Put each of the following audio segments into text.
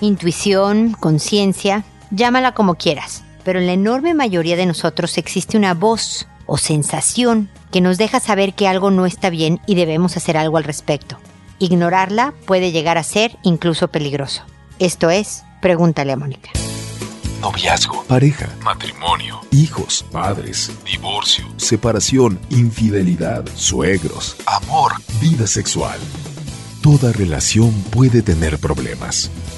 intuición, conciencia, llámala como quieras, pero en la enorme mayoría de nosotros existe una voz o sensación que nos deja saber que algo no está bien y debemos hacer algo al respecto. Ignorarla puede llegar a ser incluso peligroso. Esto es, pregúntale a Mónica. Noviazgo, pareja, matrimonio, hijos, padres, divorcio, separación, infidelidad, suegros, amor, vida sexual. Toda relación puede tener problemas,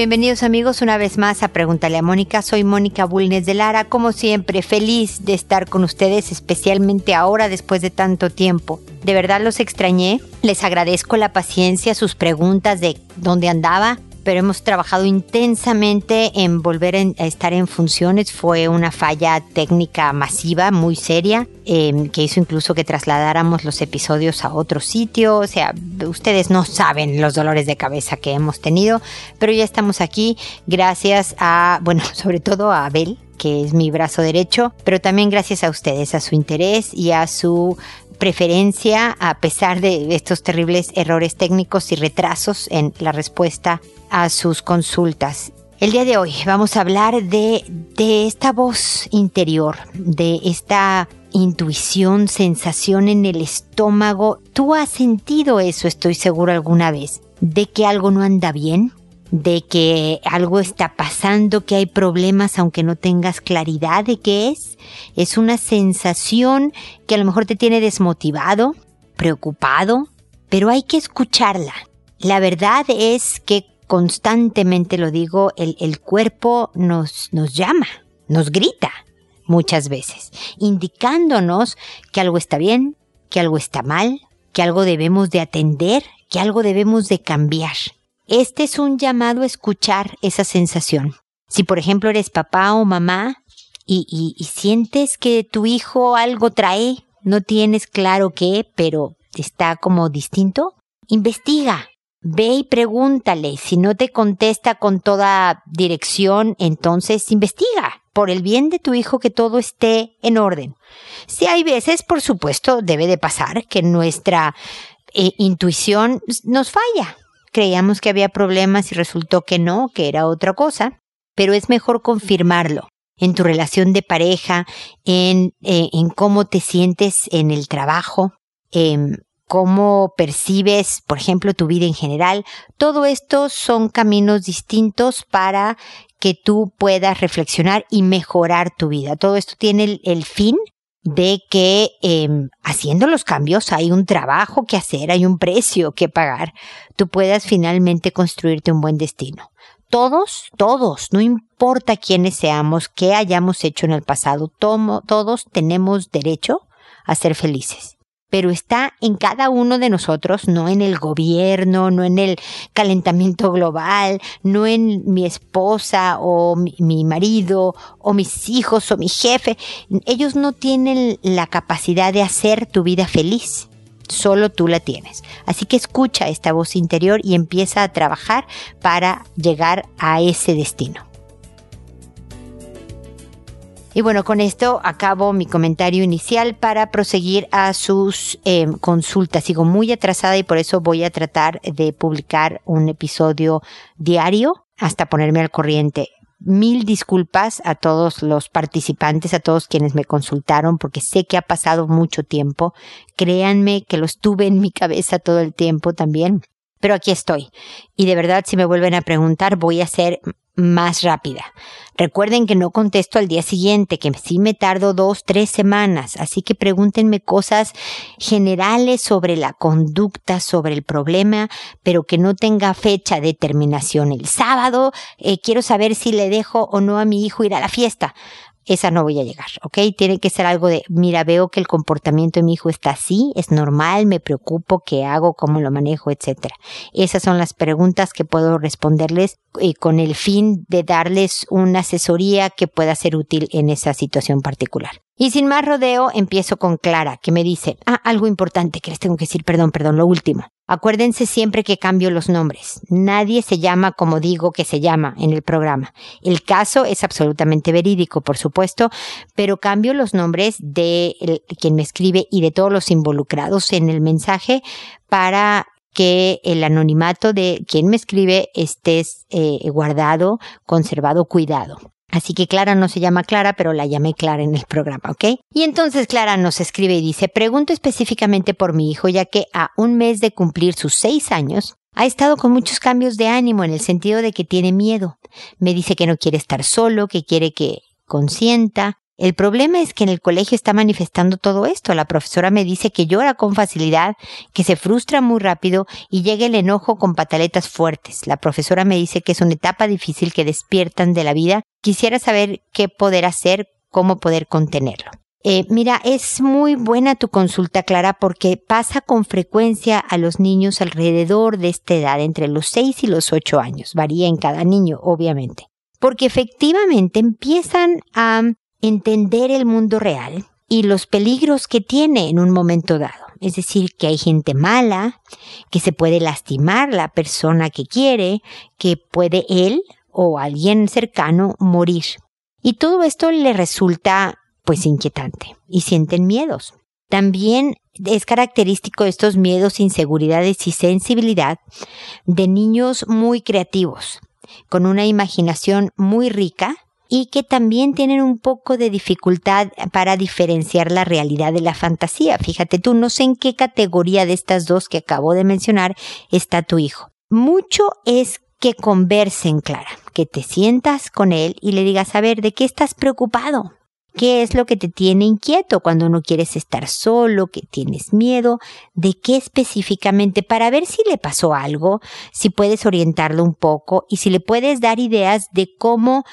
Bienvenidos amigos una vez más a Pregúntale a Mónica. Soy Mónica Bulnes de Lara, como siempre feliz de estar con ustedes, especialmente ahora después de tanto tiempo. De verdad los extrañé, les agradezco la paciencia, sus preguntas de dónde andaba, pero hemos trabajado intensamente en volver a estar en funciones. Fue una falla técnica masiva, muy seria, em, que hizo incluso que trasladáramos los episodios a otro sitio. O sea, ustedes no saben los dolores de cabeza que hemos tenido, pero ya estamos aquí gracias a, bueno, sobre todo a Abel, que es mi brazo derecho, pero también gracias a ustedes, a su interés y a su preferencia a pesar de estos terribles errores técnicos y retrasos en la respuesta a sus consultas. El día de hoy vamos a hablar de, de esta voz interior, de esta intuición, sensación en el estómago. ¿Tú has sentido eso, estoy seguro, alguna vez? ¿De que algo no anda bien? ¿De que algo está pasando, que hay problemas aunque no tengas claridad de qué es? Es una sensación que a lo mejor te tiene desmotivado, preocupado, pero hay que escucharla. La verdad es que constantemente lo digo, el, el cuerpo nos, nos llama, nos grita muchas veces, indicándonos que algo está bien, que algo está mal, que algo debemos de atender, que algo debemos de cambiar. Este es un llamado a escuchar esa sensación. Si por ejemplo eres papá o mamá y, sientes que tu hijo algo trae, no tienes claro qué, pero está como distinto, investiga, Ve y pregúntale. Si no te contesta con toda dirección, entonces investiga. Por el bien de tu hijo que todo esté en orden. Si hay veces, por supuesto, debe de pasar que nuestra eh, intuición nos falla. Creíamos que había problemas y resultó que no, que era otra cosa. Pero es mejor confirmarlo en tu relación de pareja, en, eh, en cómo te sientes en el trabajo, eh, cómo percibes, por ejemplo, tu vida en general. Todo esto son caminos distintos para que tú puedas reflexionar y mejorar tu vida. Todo esto tiene el fin de que eh, haciendo los cambios hay un trabajo que hacer, hay un precio que pagar, tú puedas finalmente construirte un buen destino. Todos, todos, no importa quiénes seamos, qué hayamos hecho en el pasado, todos tenemos derecho a ser felices pero está en cada uno de nosotros, no en el gobierno, no en el calentamiento global, no en mi esposa o mi, marido o mis hijos o mi jefe. Ellos no tienen la capacidad de hacer tu vida feliz. Solo tú la tienes. Así que escucha esta voz interior y empieza a trabajar para llegar a ese destino. Y bueno, con esto acabo mi comentario inicial para proseguir a sus eh, consultas. Sigo muy atrasada y por eso voy a tratar de publicar un episodio diario hasta ponerme al corriente. Mil disculpas a todos los participantes, a todos quienes me consultaron, porque sé que ha pasado mucho tiempo. Créanme que los tuve en mi cabeza todo el tiempo también. Pero aquí estoy. Y de verdad, si me vuelven a preguntar, voy a ser más rápida. Recuerden que no contesto al día siguiente, que sí me tardo dos, tres semanas, así que pregúntenme cosas generales sobre la conducta, sobre el problema, pero que no tenga fecha de terminación. El sábado eh, quiero saber si le dejo o no a mi hijo ir a la fiesta esa no voy a llegar, ¿ok? Tiene que ser algo de, mira, veo que el comportamiento de mi hijo está así, es normal, me preocupo, qué hago, cómo lo manejo, etcétera. Esas son las preguntas que puedo responderles eh, con el fin de darles una asesoría que pueda ser útil en esa situación particular. Y sin más rodeo, empiezo con Clara, que me dice, ah, algo importante que les tengo que decir, perdón, perdón, lo último. Acuérdense siempre que cambio los nombres. Nadie se llama como digo que se llama en el programa. El caso es absolutamente verídico, por supuesto, pero cambio los nombres de quien me escribe y de todos los involucrados en el mensaje para que el anonimato de quien me escribe esté eh, guardado, conservado, cuidado. Así que Clara no se llama Clara, pero la llamé Clara en el programa, ¿ok? Y entonces Clara nos escribe y dice, pregunto específicamente por mi hijo, ya que a un mes de cumplir sus seis años, ha estado con muchos cambios de ánimo en el sentido de que tiene miedo. Me dice que no quiere estar solo, que quiere que consienta, el problema es que en el colegio está manifestando todo esto. La profesora me dice que llora con facilidad, que se frustra muy rápido y llega el enojo con pataletas fuertes. La profesora me dice que es una etapa difícil que despiertan de la vida. Quisiera saber qué poder hacer, cómo poder contenerlo. Eh, mira, es muy buena tu consulta, Clara, porque pasa con frecuencia a los niños alrededor de esta edad, entre los 6 y los 8 años. Varía en cada niño, obviamente. Porque efectivamente empiezan a entender el mundo real y los peligros que tiene en un momento dado. Es decir, que hay gente mala, que se puede lastimar la persona que quiere, que puede él o alguien cercano morir. Y todo esto le resulta pues inquietante y sienten miedos. También es característico estos miedos, inseguridades y sensibilidad de niños muy creativos, con una imaginación muy rica y que también tienen un poco de dificultad para diferenciar la realidad de la fantasía. Fíjate tú, no sé en qué categoría de estas dos que acabo de mencionar está tu hijo. Mucho es que conversen, Clara, que te sientas con él y le digas, a ver, ¿de qué estás preocupado? ¿Qué es lo que te tiene inquieto cuando no quieres estar solo, que tienes miedo? ¿De qué específicamente? Para ver si le pasó algo, si puedes orientarlo un poco y si le puedes dar ideas de cómo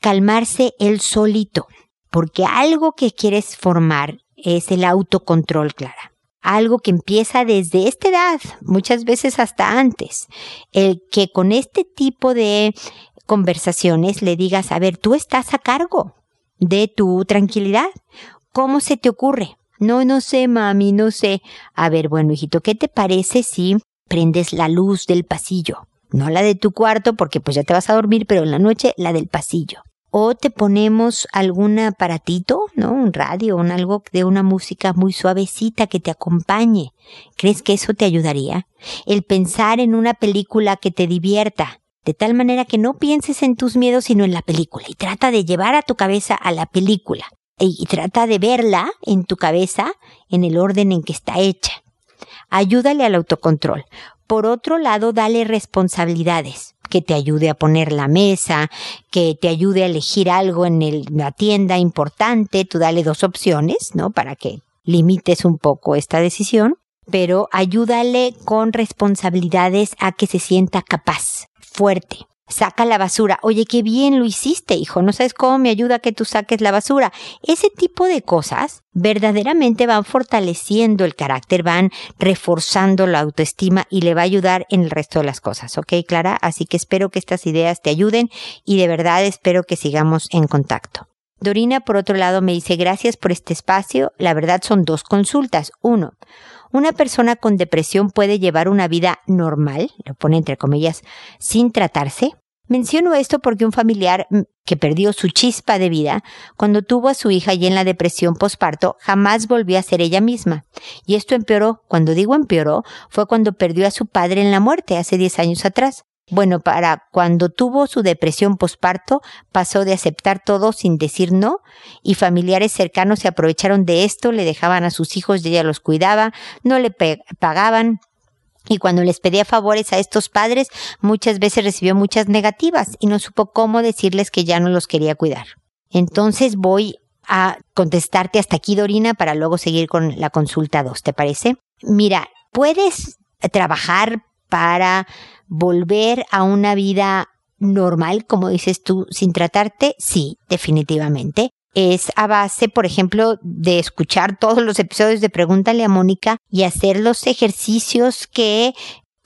calmarse él solito, porque algo que quieres formar es el autocontrol, Clara. Algo que empieza desde esta edad, muchas veces hasta antes. El que con este tipo de conversaciones le digas, a ver, tú estás a cargo de tu tranquilidad. ¿Cómo se te ocurre? No, no sé, mami, no sé. A ver, bueno, hijito, ¿qué te parece si prendes la luz del pasillo? No la de tu cuarto porque pues ya te vas a dormir, pero en la noche la del pasillo o te ponemos algún aparatito, ¿no? Un radio, un algo de una música muy suavecita que te acompañe. ¿Crees que eso te ayudaría? El pensar en una película que te divierta, de tal manera que no pienses en tus miedos sino en la película y trata de llevar a tu cabeza a la película y trata de verla en tu cabeza en el orden en que está hecha. Ayúdale al autocontrol. Por otro lado, dale responsabilidades que te ayude a poner la mesa, que te ayude a elegir algo en la tienda importante, tú dale dos opciones, ¿no? Para que limites un poco esta decisión, pero ayúdale con responsabilidades a que se sienta capaz, fuerte, saca la basura. Oye, qué bien lo hiciste, hijo. No sabes cómo me ayuda que tú saques la basura. Ese tipo de cosas verdaderamente van fortaleciendo el carácter, van reforzando la autoestima y le va a ayudar en el resto de las cosas. ¿Ok, Clara? Así que espero que estas ideas te ayuden y de verdad espero que sigamos en contacto. Dorina, por otro lado, me dice gracias por este espacio. La verdad son dos consultas. Uno, una persona con depresión puede llevar una vida normal, lo pone entre comillas, sin tratarse. Menciono esto porque un familiar mm, que perdió su chispa de vida cuando tuvo a su hija y en la depresión posparto jamás volvió a ser ella misma. Y esto empeoró. Cuando digo empeoró, fue cuando perdió a su padre en la muerte hace 10 años atrás. Bueno, para cuando tuvo su depresión posparto, pasó de aceptar todo sin decir no, y familiares cercanos se aprovecharon de esto, le dejaban a sus hijos y ella los cuidaba, no le pagaban, y cuando les pedía favores a estos padres, muchas veces recibió muchas negativas y no supo cómo decirles que ya no los quería cuidar. Entonces voy a contestarte hasta aquí, Dorina, para luego seguir con la consulta 2, ¿te parece? Mira, puedes trabajar para volver a una vida normal, como dices tú, sin tratarte? Sí, definitivamente. Es a base, por ejemplo, de escuchar todos los episodios de Pregúntale a Mónica y hacer los ejercicios que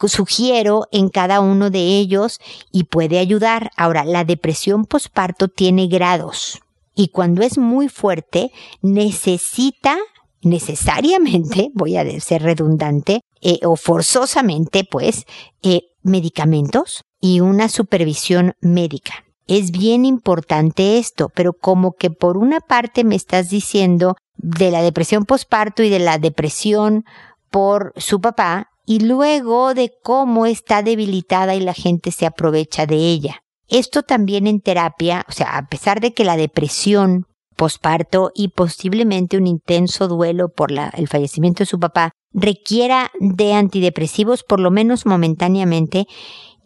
sugiero en cada uno de ellos y puede ayudar. Ahora, la depresión posparto tiene grados Y cuando es muy fuerte, necesita necesariamente, voy a ser redundante, eh, o forzosamente, pues, eh, medicamentos y una supervisión médica. Es bien importante esto, pero como que por una parte me estás diciendo de la depresión posparto y de la depresión por su papá, y luego de cómo está debilitada y la gente se aprovecha de ella. Esto también en terapia, o sea, a pesar de que la depresión posparto y posiblemente un intenso duelo por el fallecimiento de su papá requiera de antidepresivos por lo menos momentáneamente,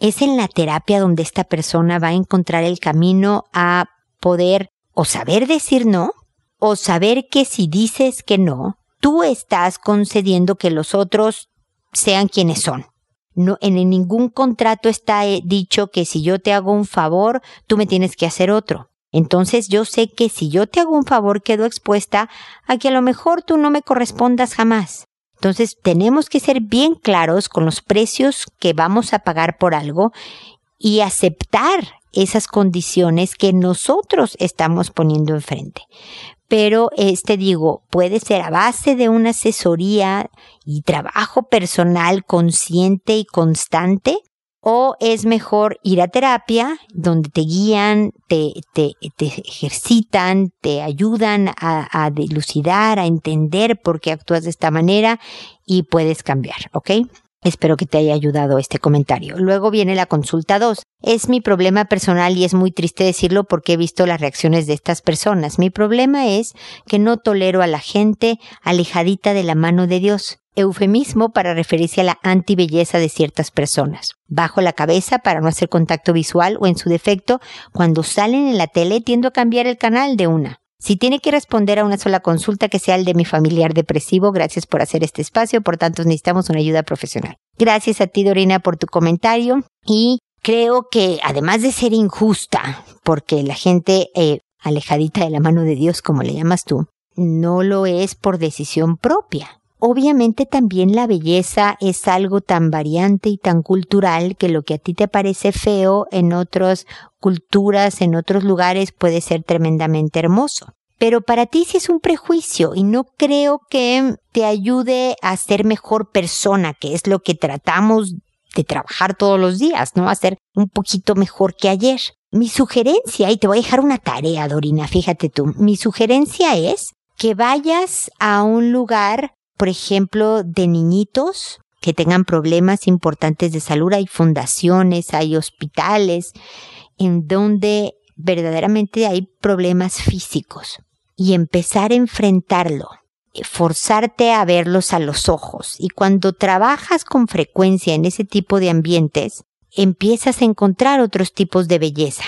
es en la terapia donde esta persona va a encontrar el camino a poder o saber decir no, o saber que si dices que no, tú estás concediendo que los otros sean quienes son. No, en ningún contrato está eh, dicho que si yo te hago un favor, tú me tienes que hacer otro. Entonces yo sé que si yo te hago un favor quedo expuesta a que a lo mejor tú no me correspondas jamás. Entonces tenemos que ser bien claros con los precios que vamos a pagar por algo y aceptar esas condiciones que nosotros estamos poniendo enfrente. Pero este digo, puede ser a base de una asesoría y trabajo personal consciente y constante o es mejor ir a terapia donde te guían, te, te, te ejercitan, te ayudan a, a, dilucidar, a entender por qué actúas de esta manera y puedes cambiar, ¿ok? Espero que te haya ayudado este comentario. Luego viene la consulta 2. Es mi problema personal y es muy triste decirlo porque he visto las reacciones de estas personas. Mi problema es que no tolero a la gente alejadita de la mano de Dios eufemismo para referirse a la antibelleza de ciertas personas. Bajo la cabeza para no hacer contacto visual o en su defecto, cuando salen en la tele tiendo a cambiar el canal de una. Si tiene que responder a una sola consulta que sea el de mi familiar depresivo, gracias por hacer este espacio, por tanto necesitamos una ayuda profesional. Gracias a ti, Dorina, por tu comentario y creo que además de ser injusta, porque la gente eh, alejadita de la mano de Dios, como le llamas tú, no lo es por decisión propia. Obviamente también la belleza es algo tan variante y tan cultural que lo que a ti te parece feo en otras culturas, en otros lugares puede ser tremendamente hermoso. Pero para ti sí es un prejuicio y no creo que te ayude a ser mejor persona, que es lo que tratamos de trabajar todos los días, ¿no? A ser un poquito mejor que ayer. Mi sugerencia, y te voy a dejar una tarea, Dorina, fíjate tú, mi sugerencia es que vayas a un lugar por ejemplo, de niñitos que tengan problemas importantes de salud. Hay fundaciones, hay hospitales en donde verdaderamente hay problemas físicos y empezar a enfrentarlo, forzarte a verlos a los ojos. Y cuando trabajas con frecuencia en ese tipo de ambientes, empiezas a encontrar otros tipos de belleza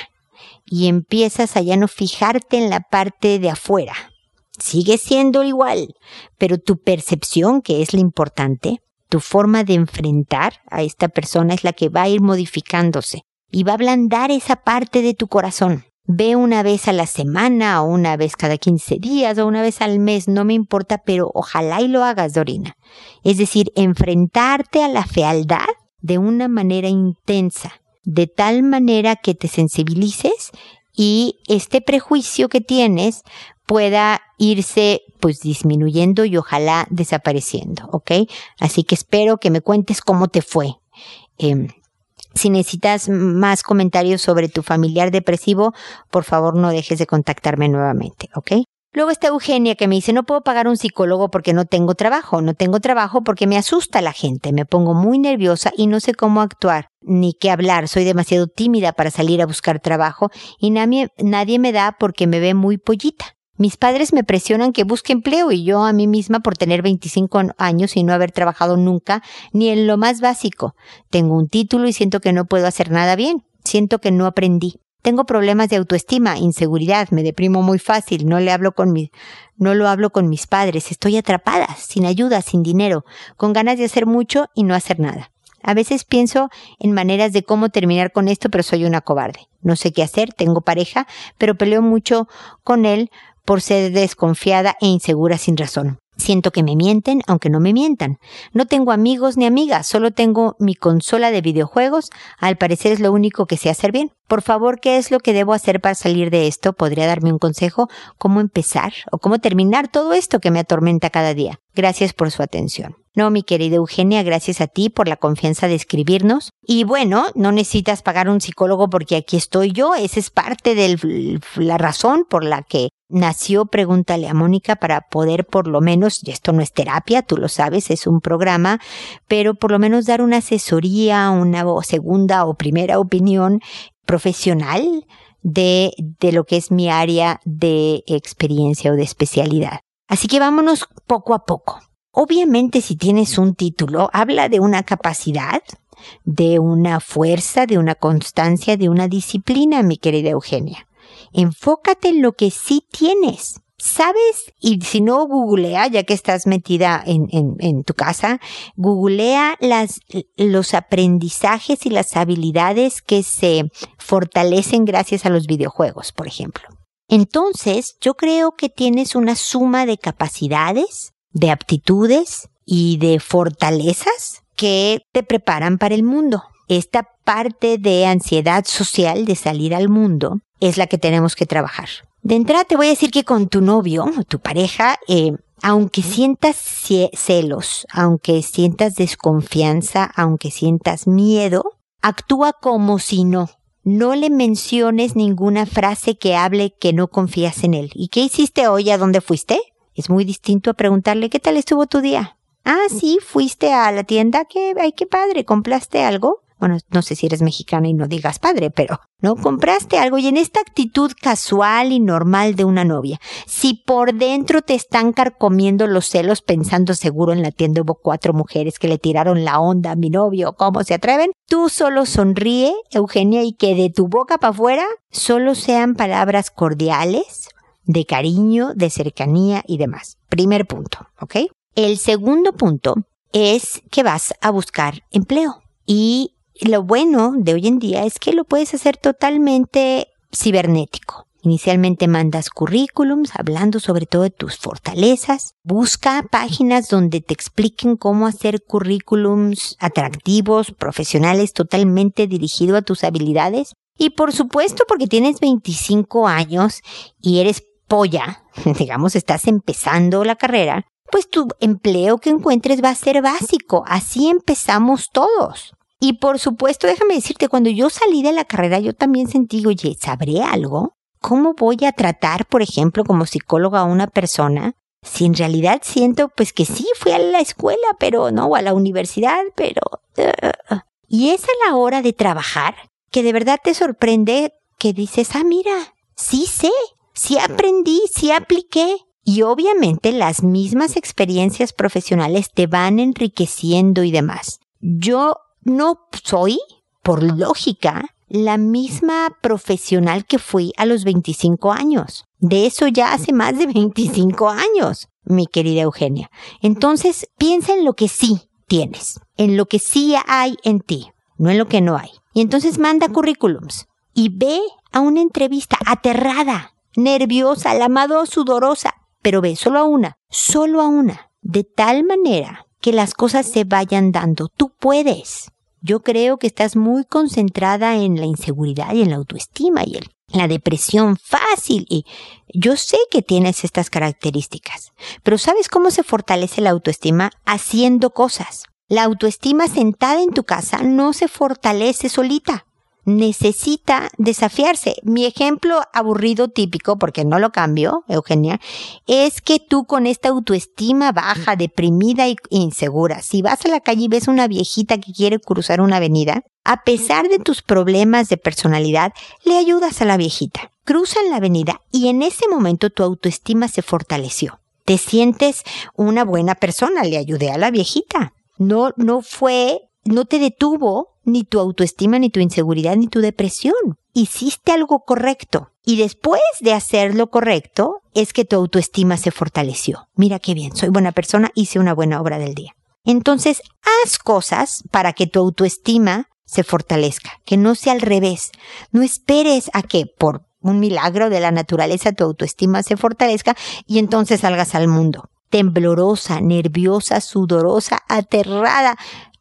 y empiezas a ya no fijarte en la parte de afuera, sigue siendo igual, pero tu percepción, que es lo importante, tu forma de enfrentar a esta persona es la que va a ir modificándose y va a ablandar esa parte de tu corazón. Ve una vez a la semana o una vez cada 15 días o una vez al mes, no me importa, pero ojalá y lo hagas, Dorina. Es decir, enfrentarte a la fealdad de una manera intensa, de tal manera que te sensibilices y este prejuicio que tienes pueda irse pues disminuyendo y ojalá desapareciendo, ¿ok? Así que espero que me cuentes cómo te fue. Em, si necesitas más comentarios sobre tu familiar depresivo, por favor no dejes de contactarme nuevamente, ¿ok? Luego está Eugenia que me dice, no puedo pagar un psicólogo porque no tengo trabajo, no tengo trabajo porque me asusta la gente, me pongo muy nerviosa y no sé cómo actuar ni qué hablar, soy demasiado tímida para salir a buscar trabajo y nadie, nadie me da porque me ve muy pollita. Mis padres me presionan que busque empleo y yo a mí misma por tener 25 años y no haber trabajado nunca ni en lo más básico. Tengo un título y siento que no puedo hacer nada bien. Siento que no aprendí. Tengo problemas de autoestima, inseguridad, me deprimo muy fácil, no le hablo con mi, no lo hablo con mis padres, estoy atrapada, sin ayuda, sin dinero, con ganas de hacer mucho y no hacer nada. A veces pienso en maneras de cómo terminar con esto, pero soy una cobarde. No sé qué hacer, tengo pareja, pero peleo mucho con él por ser desconfiada e insegura sin razón. Siento que me mienten, aunque no me mientan. No tengo amigos ni amigas, solo tengo mi consola de videojuegos. Al parecer es lo único que sé hacer bien. Por favor, ¿qué es lo que debo hacer para salir de esto? ¿Podría darme un consejo? ¿Cómo empezar? ¿O cómo terminar todo esto que me atormenta cada día? Gracias por su atención. No, mi querida Eugenia, gracias a ti por la confianza de escribirnos. Y bueno, no necesitas pagar un psicólogo porque aquí estoy yo. Esa es parte de la razón por la que nació Pregúntale a Mónica para poder por lo menos, y esto no es terapia, tú lo sabes, es un programa, pero por lo menos dar una asesoría, una segunda o primera opinión profesional de, de lo que es mi área de experiencia o de especialidad. Así que vámonos poco a poco. Obviamente si tienes un título, habla de una capacidad, de una fuerza, de una constancia, de una disciplina, mi querida Eugenia. Enfócate en lo que sí tienes. ¿Sabes? Y si no, googlea, ya que estás metida en, tu casa, googlea los aprendizajes y las habilidades que se fortalecen gracias a los videojuegos, por ejemplo. Entonces, yo creo que tienes una suma de capacidades, de aptitudes y de fortalezas que te preparan para el mundo. Esta parte de ansiedad social de salir al mundo es la que tenemos que trabajar. De entrada te voy a decir que con tu novio o tu pareja, eh, aunque sientas celos, aunque sientas desconfianza, aunque sientas miedo, actúa como si no. No le menciones ninguna frase que hable que no confías en él. ¿Y qué hiciste hoy? ¿A dónde fuiste? Es muy distinto a preguntarle ¿qué tal estuvo tu día? Ah, sí, fuiste a la tienda, que, ay, qué padre, ¿compraste algo? Bueno, no sé si eres mexicana y no digas padre, pero no compraste algo y en esta actitud casual y normal de una novia, si por dentro te están carcomiendo los celos pensando seguro en la tienda hubo cuatro mujeres que le tiraron la onda a mi novio, ¿cómo se atreven? Tú solo sonríe, Eugenia, y que de tu boca para afuera solo sean palabras cordiales, de cariño, de cercanía y demás. Primer punto, ¿ok? El segundo punto es que vas a buscar empleo. Y lo bueno de hoy en día es que lo puedes hacer totalmente cibernético. Inicialmente mandas currículums hablando sobre todo de tus fortalezas. Busca páginas donde te expliquen cómo hacer currículums atractivos, profesionales, totalmente dirigido a tus habilidades. Y por supuesto, porque tienes 25 años y eres polla, digamos, estás empezando la carrera, pues tu empleo que encuentres va a ser básico. Así empezamos todos. Y por supuesto, déjame decirte, cuando yo salí de la carrera, yo también sentí, oye, ¿sabré algo? ¿Cómo voy a tratar, por ejemplo, como psicóloga a una persona? Si en realidad siento, pues que sí, fui a la escuela, pero no, o a la universidad, pero... Uh, y es a la hora de trabajar que de verdad te sorprende que dices, ah, mira, sí sé, sí aprendí, sí apliqué. Y obviamente las mismas experiencias profesionales te van enriqueciendo y demás. Yo no soy, por lógica, la misma profesional que fui a los 25 años. De eso ya hace más de 25 años, mi querida Eugenia. Entonces, piensa en lo que sí tienes, en lo que sí hay en ti, no en lo que no hay. Y entonces manda currículums y ve a una entrevista aterrada, nerviosa, la amado sudorosa, pero ve solo a una, solo a una, de tal manera que las cosas se vayan dando. Tú puedes. Yo creo que estás muy concentrada en la inseguridad y en la autoestima y en la depresión fácil y yo sé que tienes estas características, pero ¿sabes cómo se fortalece la autoestima? Haciendo cosas. La autoestima sentada en tu casa no se fortalece solita necesita desafiarse. Mi ejemplo aburrido típico, porque no lo cambio, Eugenia, es que tú con esta autoestima baja, deprimida e insegura, si vas a la calle y ves una viejita que quiere cruzar una avenida, a pesar de tus problemas de personalidad, le ayudas a la viejita. Cruzan la avenida y en ese momento tu autoestima se fortaleció. Te sientes una buena persona, le ayudé a la viejita. No, no fue, no te detuvo ni tu autoestima, ni tu inseguridad, ni tu depresión. Hiciste algo correcto. Y después de hacer lo correcto, es que tu autoestima se fortaleció. Mira qué bien, soy buena persona, hice una buena obra del día. Entonces, haz cosas para que tu autoestima se fortalezca, que no sea al revés. No esperes a que por un milagro de la naturaleza, tu autoestima se fortalezca y entonces salgas al mundo. Temblorosa, nerviosa, sudorosa, aterrada.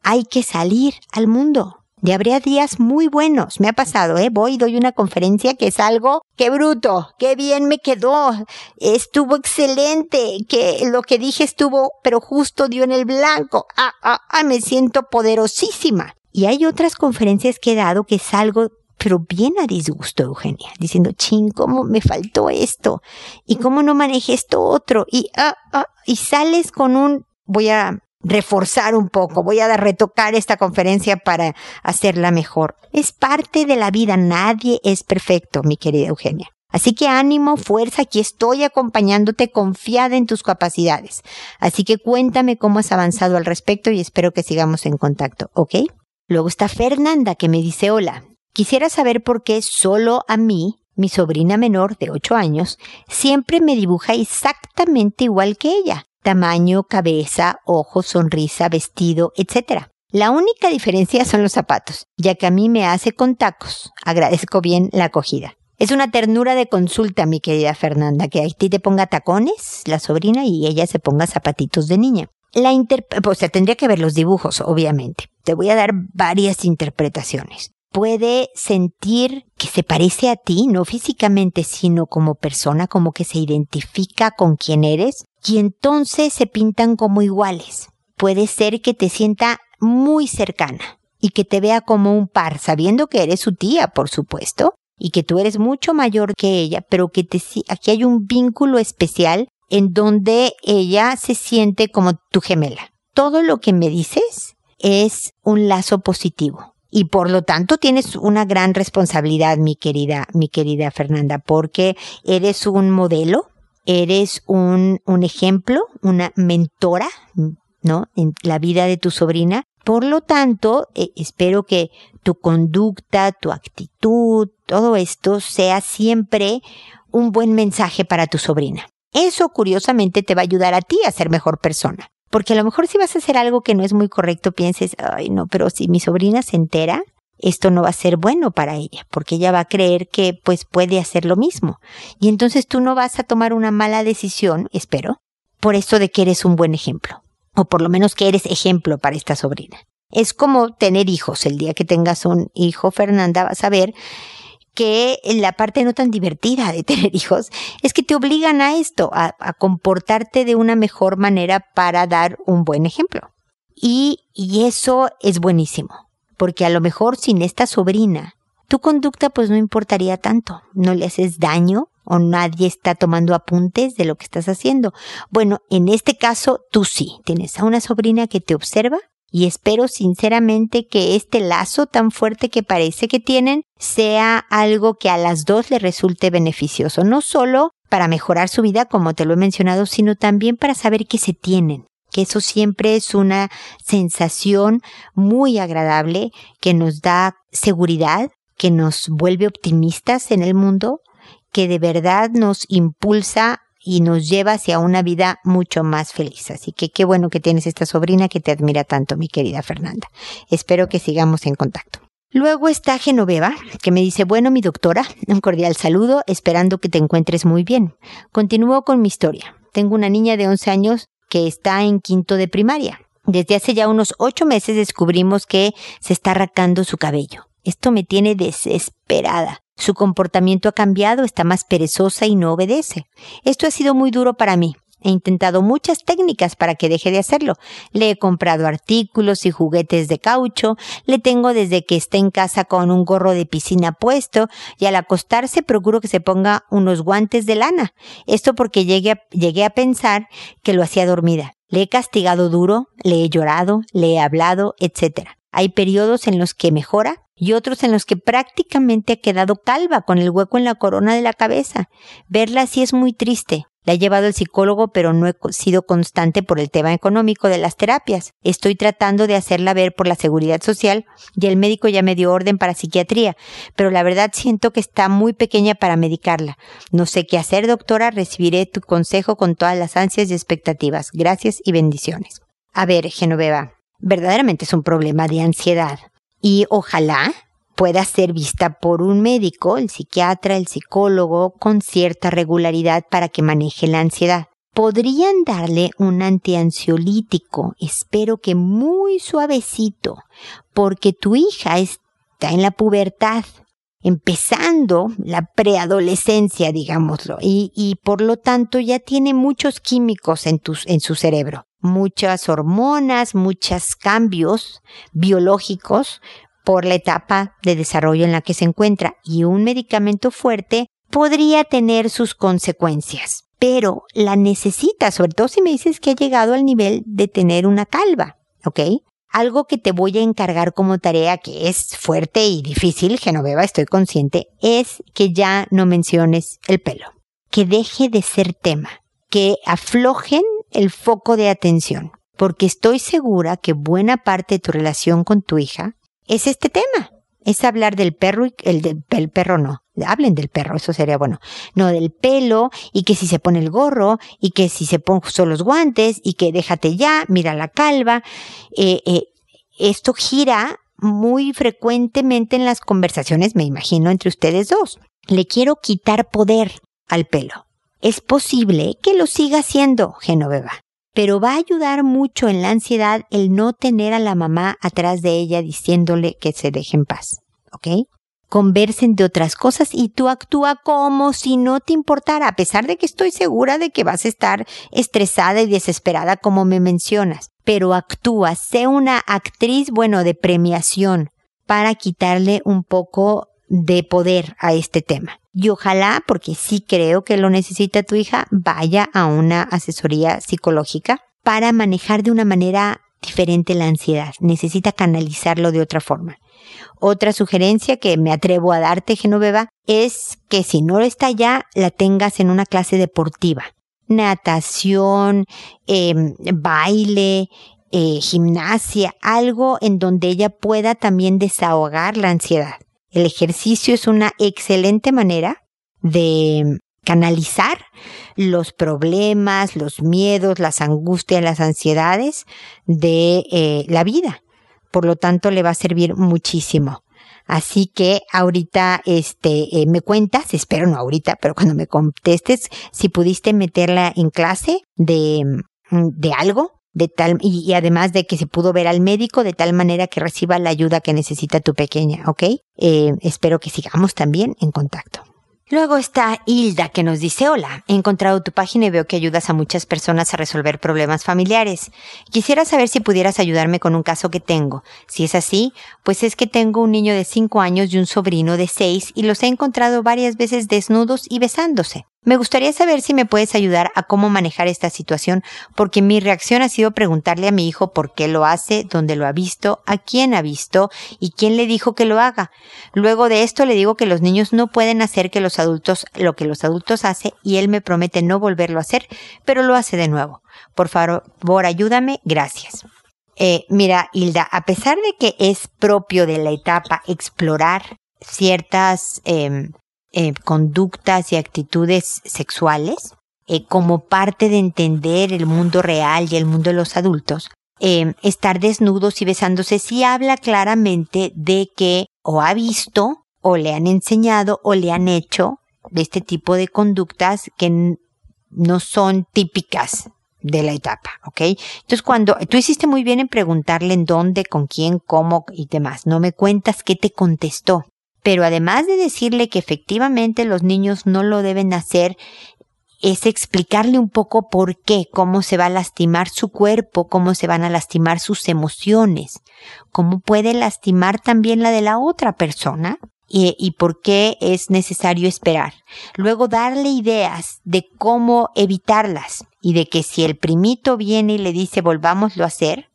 Hay que salir al mundo. Y habría días muy buenos. Me ha pasado, ¿eh? Voy y doy una conferencia que es algo, qué bruto, qué bien me quedó. Estuvo excelente, que lo que dije estuvo, pero justo dio en el blanco. Ah, ah, ah, me siento poderosísima. Y hay otras conferencias que he dado que salgo pero bien a disgusto, Eugenia, diciendo, ching, ¿cómo me faltó esto? ¿Y cómo no manejé esto otro? Y, ah, ah, y sales con un, voy a reforzar un poco, voy a retocar esta conferencia para hacerla mejor. Es parte de la vida, nadie es perfecto, mi querida Eugenia. Así que ánimo, fuerza, aquí estoy acompañándote confiada en tus capacidades. Así que cuéntame cómo has avanzado al respecto y espero que sigamos en contacto, ¿ok? Luego está Fernanda que me dice hola. Quisiera saber por qué solo a mí, mi sobrina menor de 8 años, siempre me dibuja exactamente igual que ella. Tamaño, cabeza, ojos, sonrisa, vestido, etc. La única diferencia son los zapatos, ya que a mí me hace con tacos. Agradezco bien la acogida. Es una ternura de consulta, mi querida Fernanda, que a ti te ponga tacones, la sobrina, y ella se ponga zapatitos de niña. La inter... O sea, tendría que ver los dibujos, obviamente. Te voy a dar varias interpretaciones puede sentir que se parece a ti, no físicamente, sino como persona, como que se identifica con quien eres, y entonces se pintan como iguales. Puede ser que te sienta muy cercana y que te vea como un par, sabiendo que eres su tía, por supuesto, y que tú eres mucho mayor que ella, pero que te, aquí hay un vínculo especial en donde ella se siente como tu gemela. Todo lo que me dices es un lazo positivo y por lo tanto tienes una gran responsabilidad, mi querida, mi querida Fernanda, porque eres un modelo, eres un, un ejemplo, una mentora, ¿no? En la vida de tu sobrina. Por lo tanto, eh, espero que tu conducta, tu actitud, todo esto sea siempre un buen mensaje para tu sobrina. Eso curiosamente te va a ayudar a ti a ser mejor persona. Porque a lo mejor si vas a hacer algo que no es muy correcto, pienses, ay no, pero si mi sobrina se entera, esto no va a ser bueno para ella, porque ella va a creer que pues puede hacer lo mismo. Y entonces tú no vas a tomar una mala decisión, espero, por esto de que eres un buen ejemplo. O por lo menos que eres ejemplo para esta sobrina. Es como tener hijos. El día que tengas un hijo, Fernanda, vas a ver que la parte no tan divertida de tener hijos es que te obligan a esto, a, comportarte de una mejor manera para dar un buen ejemplo. Y, y eso es buenísimo, porque a lo mejor sin esta sobrina, tu conducta pues no importaría tanto, no le haces daño o nadie está tomando apuntes de lo que estás haciendo. Bueno, en este caso tú sí, tienes a una sobrina que te observa y espero sinceramente que este lazo tan fuerte que parece que tienen sea algo que a las dos le resulte beneficioso, no solo para mejorar su vida, como te lo he mencionado, sino también para saber que se tienen, que eso siempre es una sensación muy agradable, que nos da seguridad, que nos vuelve optimistas en el mundo, que de verdad nos impulsa y nos lleva hacia una vida mucho más feliz. Así que qué bueno que tienes esta sobrina que te admira tanto, mi querida Fernanda. Espero que sigamos en contacto. Luego está Genoveva, que me dice, bueno, mi doctora, un cordial saludo, esperando que te encuentres muy bien. Continúo con mi historia. Tengo una niña de 11 años que está en quinto de primaria. Desde hace ya unos ocho meses descubrimos que se está arrancando su cabello. Esto me tiene desesperada. Su comportamiento ha cambiado, está más perezosa y no obedece. Esto ha sido muy duro para mí. He intentado muchas técnicas para que deje de hacerlo. Le he comprado artículos y juguetes de caucho, le tengo desde que está en casa con un gorro de piscina puesto y al acostarse procuro que se ponga unos guantes de lana. Esto porque llegué a, a pensar que lo hacía dormida. Le he castigado duro, le he llorado, le he hablado, etc. Hay periodos en los que mejora y otros en los que prácticamente ha quedado calva con el hueco en la corona de la cabeza. Verla así es muy triste. La he llevado el psicólogo, pero no he sido constante por el tema económico de las terapias. Estoy tratando de hacerla ver por la seguridad social y el médico ya me dio orden para psiquiatría, pero la verdad siento que está muy pequeña para medicarla. No sé qué hacer, doctora. Recibiré tu consejo con todas las ansias y expectativas. Gracias y bendiciones. A ver, Genoveva, verdaderamente es un problema de ansiedad. Y ojalá pueda ser vista por un médico, el psiquiatra, el psicólogo, con cierta regularidad para que maneje la ansiedad. Podrían darle un antiansiolítico, espero que muy suavecito, porque tu hija está en la pubertad, empezando la preadolescencia, digámoslo, y, por lo tanto ya tiene muchos químicos en, tus, en su cerebro, muchas hormonas, muchos cambios biológicos por la etapa de desarrollo en la que se encuentra y un medicamento fuerte podría tener sus consecuencias, pero la necesita, sobre todo si me dices que ha llegado al nivel de tener una calva, ¿ok? Algo que te voy a encargar como tarea que es fuerte y difícil, Genoveva, estoy consciente, es que ya no menciones el pelo, que deje de ser tema, que aflojen el foco de atención, porque estoy segura que buena parte de tu relación con tu hija es este tema, es hablar del perro y el del perro no, hablen del perro, eso sería bueno. No, del pelo y que si se pone el gorro y que si se pone los guantes y que déjate ya, mira la calva. Eh, eh, esto gira muy frecuentemente en las conversaciones, me imagino, entre ustedes dos. Le quiero quitar poder al pelo. Es posible que lo siga haciendo, Genoveva, pero va a ayudar mucho en la ansiedad el no tener a la mamá atrás de ella diciéndole que se deje en paz. ¿Ok? conversen de otras cosas y tú actúa como si no te importara, a pesar de que estoy segura de que vas a estar estresada y desesperada como me mencionas. Pero actúa, sé una actriz, bueno, de premiación para quitarle un poco de poder a este tema. Y ojalá, porque sí creo que lo necesita tu hija, vaya a una asesoría psicológica para manejar de una manera diferente la ansiedad. Necesita canalizarlo de otra forma. Otra sugerencia que me atrevo a darte, Genoveva, es que si no está ya, la tengas en una clase deportiva. Natación, em, baile, eh, gimnasia, algo en donde ella pueda también desahogar la ansiedad. El ejercicio es una excelente manera de canalizar los problemas, los miedos, las angustias, las ansiedades de eh, la vida por lo tanto le va a servir muchísimo. Así que ahorita, este, eh, me cuentas, espero no ahorita, pero cuando me contestes, si pudiste meterla en clase de, mm, de algo, de tal, y, además de que se pudo ver al médico de tal manera que reciba la ayuda que necesita tu pequeña, ¿ok? Eh, espero que sigamos también en contacto. Luego está Hilda que nos dice, hola, he encontrado tu página y veo que ayudas a muchas personas a resolver problemas familiares. Quisiera saber si pudieras ayudarme con un caso que tengo. Si es así, pues es que tengo un niño de 5 años y un sobrino de 6 y los he encontrado varias veces desnudos y besándose. Me gustaría saber si me puedes ayudar a cómo manejar esta situación, porque mi reacción ha sido preguntarle a mi hijo por qué lo hace, dónde lo ha visto, a quién ha visto y quién le dijo que lo haga. Luego de esto le digo que los niños no pueden hacer que los adultos lo que los adultos hacen y él me promete no volverlo a hacer, pero lo hace de nuevo. Por favor, ayúdame, gracias. Eh, mira, Hilda, a pesar de que es propio de la etapa explorar ciertas eh, eh, conductas y actitudes sexuales eh, como parte de entender el mundo real y el mundo de los adultos, eh, estar desnudos y besándose sí habla claramente de que o ha visto o le han enseñado o le han hecho de este tipo de conductas que no son típicas de la etapa, ¿ok? Entonces cuando tú hiciste muy bien en preguntarle en dónde, con quién, cómo y demás, no me cuentas qué te contestó. Pero además de decirle que efectivamente los niños no lo deben hacer, es explicarle un poco por qué, cómo se va a lastimar su cuerpo, cómo se van a lastimar sus emociones, cómo puede lastimar también la de la otra persona y, y, por qué es necesario esperar. Luego darle ideas de cómo evitarlas y de que si el primito viene y le dice volvámoslo a hacer,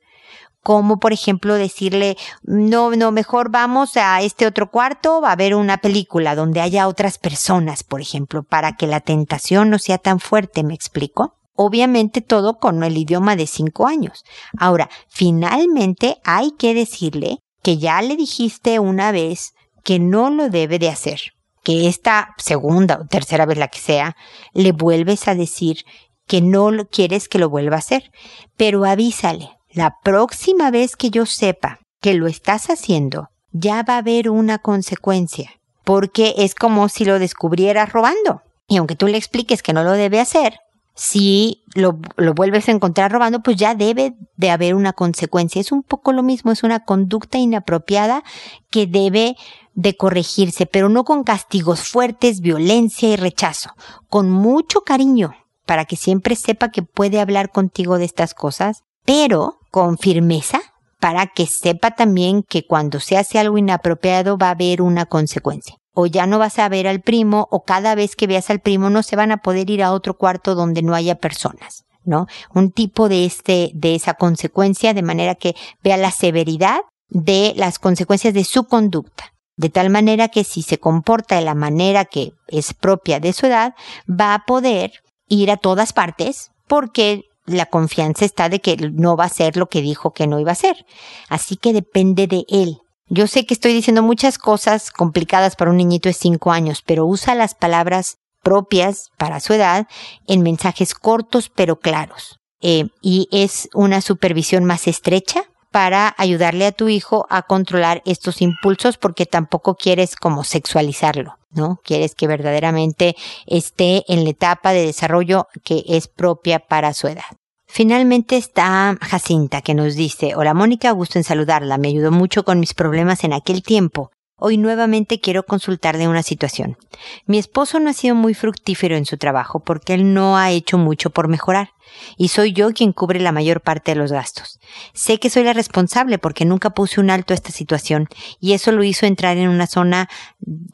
como por ejemplo decirle, no, no, mejor vamos a este otro cuarto, a ver una película donde haya otras personas, por ejemplo, para que la tentación no sea tan fuerte, ¿me explico? Obviamente todo con el idioma de cinco años. Ahora, finalmente hay que decirle que ya le dijiste una vez que no lo debe de hacer, que esta segunda o tercera vez la que sea, le vuelves a decir que no quieres que lo vuelva a hacer, pero avísale, la próxima vez que yo sepa que lo estás haciendo, ya va a haber una consecuencia, porque es como si lo descubrieras robando. Y aunque tú le expliques que no lo debe hacer, si lo, lo, vuelves a encontrar robando, pues ya debe de haber una consecuencia. Es un poco lo mismo, es una conducta inapropiada que debe de corregirse, pero no con castigos fuertes, violencia y rechazo, con mucho cariño, para que siempre sepa que puede hablar contigo de estas cosas, pero con firmeza, para que sepa también que cuando se hace algo inapropiado va a haber una consecuencia o ya no vas a ver al primo, o cada vez que veas al primo no se van a poder ir a otro cuarto donde no haya personas, ¿no? Un tipo de este, de esa consecuencia, de manera que vea la severidad de las consecuencias de su conducta. De tal manera que si se comporta de la manera que es propia de su edad, va a poder ir a todas partes porque la confianza está de que no va a ser lo que dijo que no iba a ser. Así que depende de él. Yo sé que estoy diciendo muchas cosas complicadas para un niñito de 5 años, pero usa las palabras propias para su edad en mensajes cortos pero claros. Eh, y es una supervisión más estrecha para ayudarle a tu hijo a controlar estos impulsos porque tampoco quieres como sexualizarlo, ¿no? Quieres que verdaderamente esté en la etapa de desarrollo que es propia para su edad. Finalmente está Jacinta que nos dice, hola Mónica, gusto en saludarla, me ayudó mucho con mis problemas en aquel tiempo. Hoy nuevamente quiero consultar de una situación. Mi esposo no ha sido muy fructífero en su trabajo porque él no ha hecho mucho por mejorar y soy yo quien cubre la mayor parte de los gastos. Sé que soy la responsable porque nunca puse un alto a esta situación y eso lo hizo entrar en una zona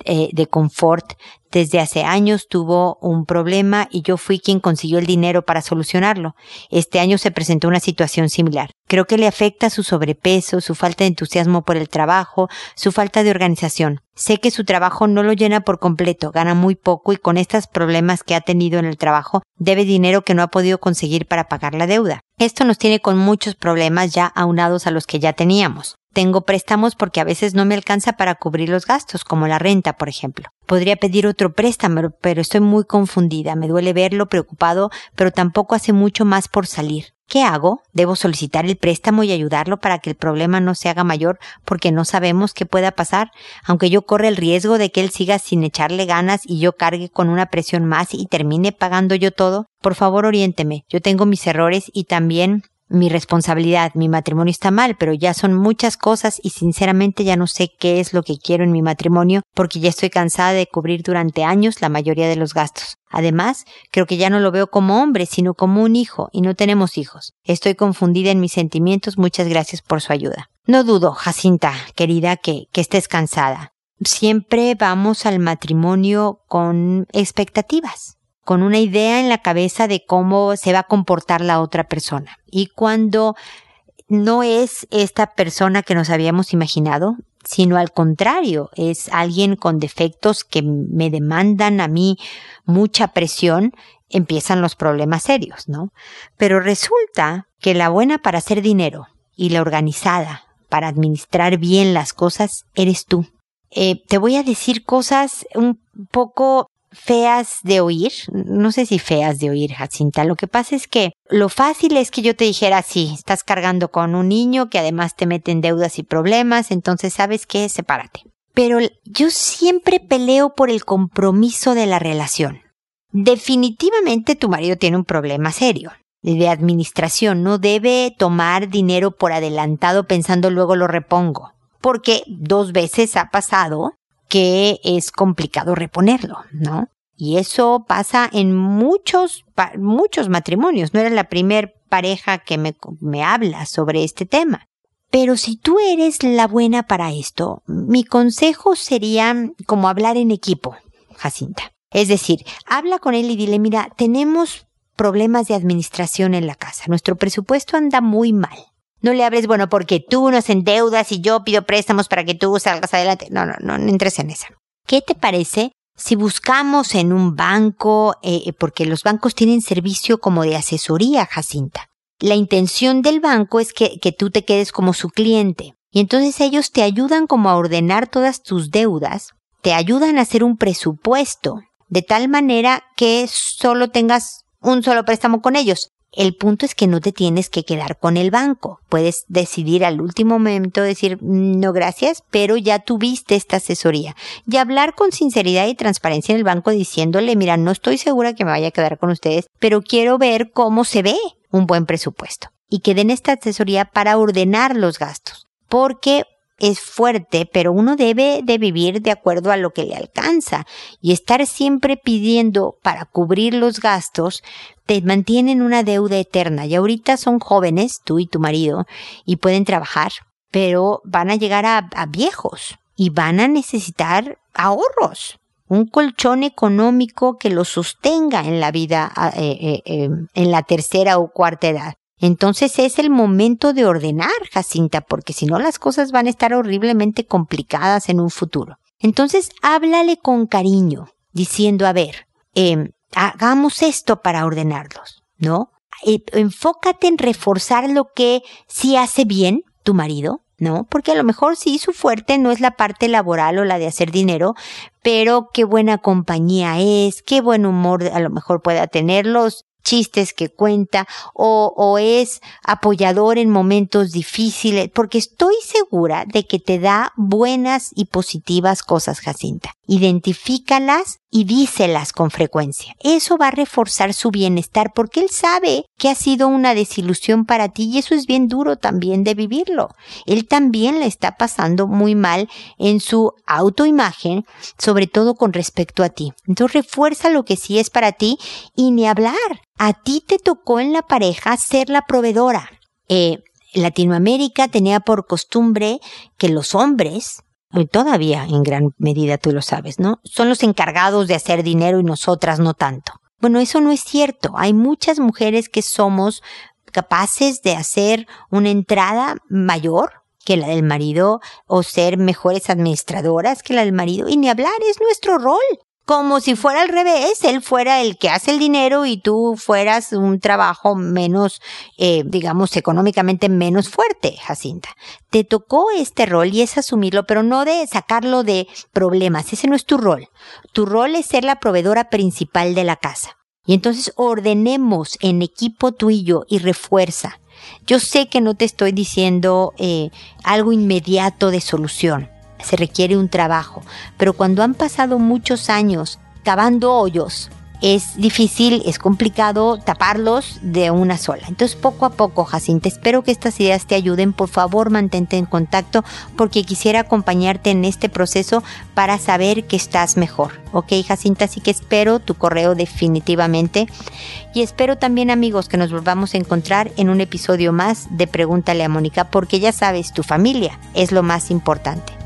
eh, de confort. Desde hace años tuvo un problema y yo fui quien consiguió el dinero para solucionarlo. Este año se presentó una situación similar. Creo que le afecta su sobrepeso, su falta de entusiasmo por el trabajo, su falta de organización. Sé que su trabajo no lo llena por completo, gana muy poco y con estos problemas que ha tenido en el trabajo debe dinero que no ha podido conseguir para pagar la deuda. Esto nos tiene con muchos problemas ya aunados a los que ya teníamos. Tengo préstamos porque a veces no me alcanza para cubrir los gastos, como la renta, por ejemplo. Podría pedir otro préstamo, pero estoy muy confundida. Me duele verlo preocupado, pero tampoco hace mucho más por salir. ¿Qué hago? ¿Debo solicitar el préstamo y ayudarlo para que el problema no se haga mayor porque no sabemos qué pueda pasar? Aunque yo corre el riesgo de que él siga sin echarle ganas y yo cargue con una presión más y termine pagando yo todo. Por favor, oriénteme. Yo tengo mis errores y también mi responsabilidad, mi matrimonio está mal, pero ya son muchas cosas y sinceramente ya no sé qué es lo que quiero en mi matrimonio porque ya estoy cansada de cubrir durante años la mayoría de los gastos. Además, creo que ya no lo veo como hombre, sino como un hijo, y no tenemos hijos. Estoy confundida en mis sentimientos, muchas gracias por su ayuda. No dudo, Jacinta, querida, que, que estés cansada. Siempre vamos al matrimonio con expectativas con una idea en la cabeza de cómo se va a comportar la otra persona. Y cuando no es esta persona que nos habíamos imaginado, sino al contrario, es alguien con defectos que me demandan a mí mucha presión, empiezan los problemas serios, ¿no? Pero resulta que la buena para hacer dinero y la organizada para administrar bien las cosas eres tú. Eh, te voy a decir cosas un poco feas de oír, no sé si feas de oír, Jacinta. Lo que pasa es que lo fácil es que yo te dijera, sí, estás cargando con un niño que además te mete en deudas y problemas, entonces sabes qué, sepárate. Pero yo siempre peleo por el compromiso de la relación. Definitivamente tu marido tiene un problema serio de administración, no debe tomar dinero por adelantado pensando luego lo repongo, porque dos veces ha pasado que es complicado reponerlo, ¿no? Y eso pasa en muchos, muchos matrimonios. No era la primer pareja que me, me habla sobre este tema. Pero si tú eres la buena para esto, mi consejo sería como hablar en equipo, Jacinta. Es decir, habla con él y dile, mira, tenemos problemas de administración en la casa. Nuestro presupuesto anda muy mal. No le hables, bueno, porque tú nos endeudas y yo pido préstamos para que tú salgas adelante. No, no, no, no entres en esa. ¿Qué te parece si buscamos en un banco, eh, eh, porque los bancos tienen servicio como de asesoría, Jacinta? La intención del banco es que, que tú te quedes como su cliente. Y entonces ellos te ayudan como a ordenar todas tus deudas, te ayudan a hacer un presupuesto, de tal manera que solo tengas un solo préstamo con ellos El punto es que no te tienes que quedar con el banco. Puedes decidir al último momento decir mm, no gracias, pero ya tuviste esta asesoría. Y hablar con sinceridad y transparencia en el banco diciéndole, mira, no estoy segura que me vaya a quedar con ustedes, pero quiero ver cómo se ve un buen presupuesto. Y que den esta asesoría para ordenar los gastos. Porque es fuerte, pero uno debe de vivir de acuerdo a lo que le alcanza y estar siempre pidiendo para cubrir los gastos te mantienen una deuda eterna y ahorita son jóvenes, tú y tu marido, y pueden trabajar, pero van a llegar a, viejos y van a necesitar ahorros un colchón económico que los sostenga en la vida, eh, eh, eh, en la tercera o cuarta edad. Entonces es el momento de ordenar, Jacinta, porque si no las cosas van a estar horriblemente complicadas en un futuro. Entonces háblale con cariño, diciendo, a ver, em, hagamos esto para ordenarlos, ¿no? E, enfócate en reforzar lo que sí hace bien tu marido, ¿no? Porque a lo mejor sí su fuerte no es la parte laboral o la de hacer dinero, pero qué buena compañía es, qué buen humor a lo mejor pueda tenerlos, chistes que cuenta o, o es apoyador en momentos difíciles, porque estoy segura de que te da buenas y positivas cosas, Jacinta. Identifícalas y díselas con frecuencia. Eso va a reforzar su bienestar porque él sabe que ha sido una desilusión para ti y eso es bien duro también de vivirlo. Él también le está pasando muy mal en su autoimagen, sobre todo con respecto a ti. Entonces refuerza lo que sí es para ti y ni hablar. A ti te tocó en la pareja ser la proveedora. Eh, Latinoamérica tenía por costumbre que los hombres todavía en gran medida tú lo sabes, ¿no? Son los encargados de hacer dinero y nosotras no tanto. Bueno, eso no es cierto. Hay muchas mujeres que somos capaces de hacer una entrada mayor que la del marido o ser mejores administradoras que la del marido y ni hablar, es nuestro rol como si fuera al revés, él fuera el que hace el dinero y tú fueras un trabajo menos, eh, digamos, económicamente menos fuerte, Jacinta. Te tocó este rol y es asumirlo, pero no de sacarlo de problemas, ese no es tu rol. Tu rol es ser la proveedora principal de la casa. Y entonces ordenemos en equipo tú y yo y refuerza. Yo sé que no te estoy diciendo eh, algo inmediato de solución se requiere un trabajo, pero cuando han pasado muchos años cavando hoyos, es difícil, es complicado taparlos de una sola. Entonces, poco a poco, Jacinta, espero que estas ideas te ayuden. Por favor, mantente en contacto porque quisiera acompañarte en este proceso para saber que estás mejor. Ok, Jacinta, así que espero tu correo definitivamente. Y espero también, amigos, que nos volvamos a encontrar en un episodio más de Pregúntale a Mónica porque ya sabes, tu familia es lo más importante.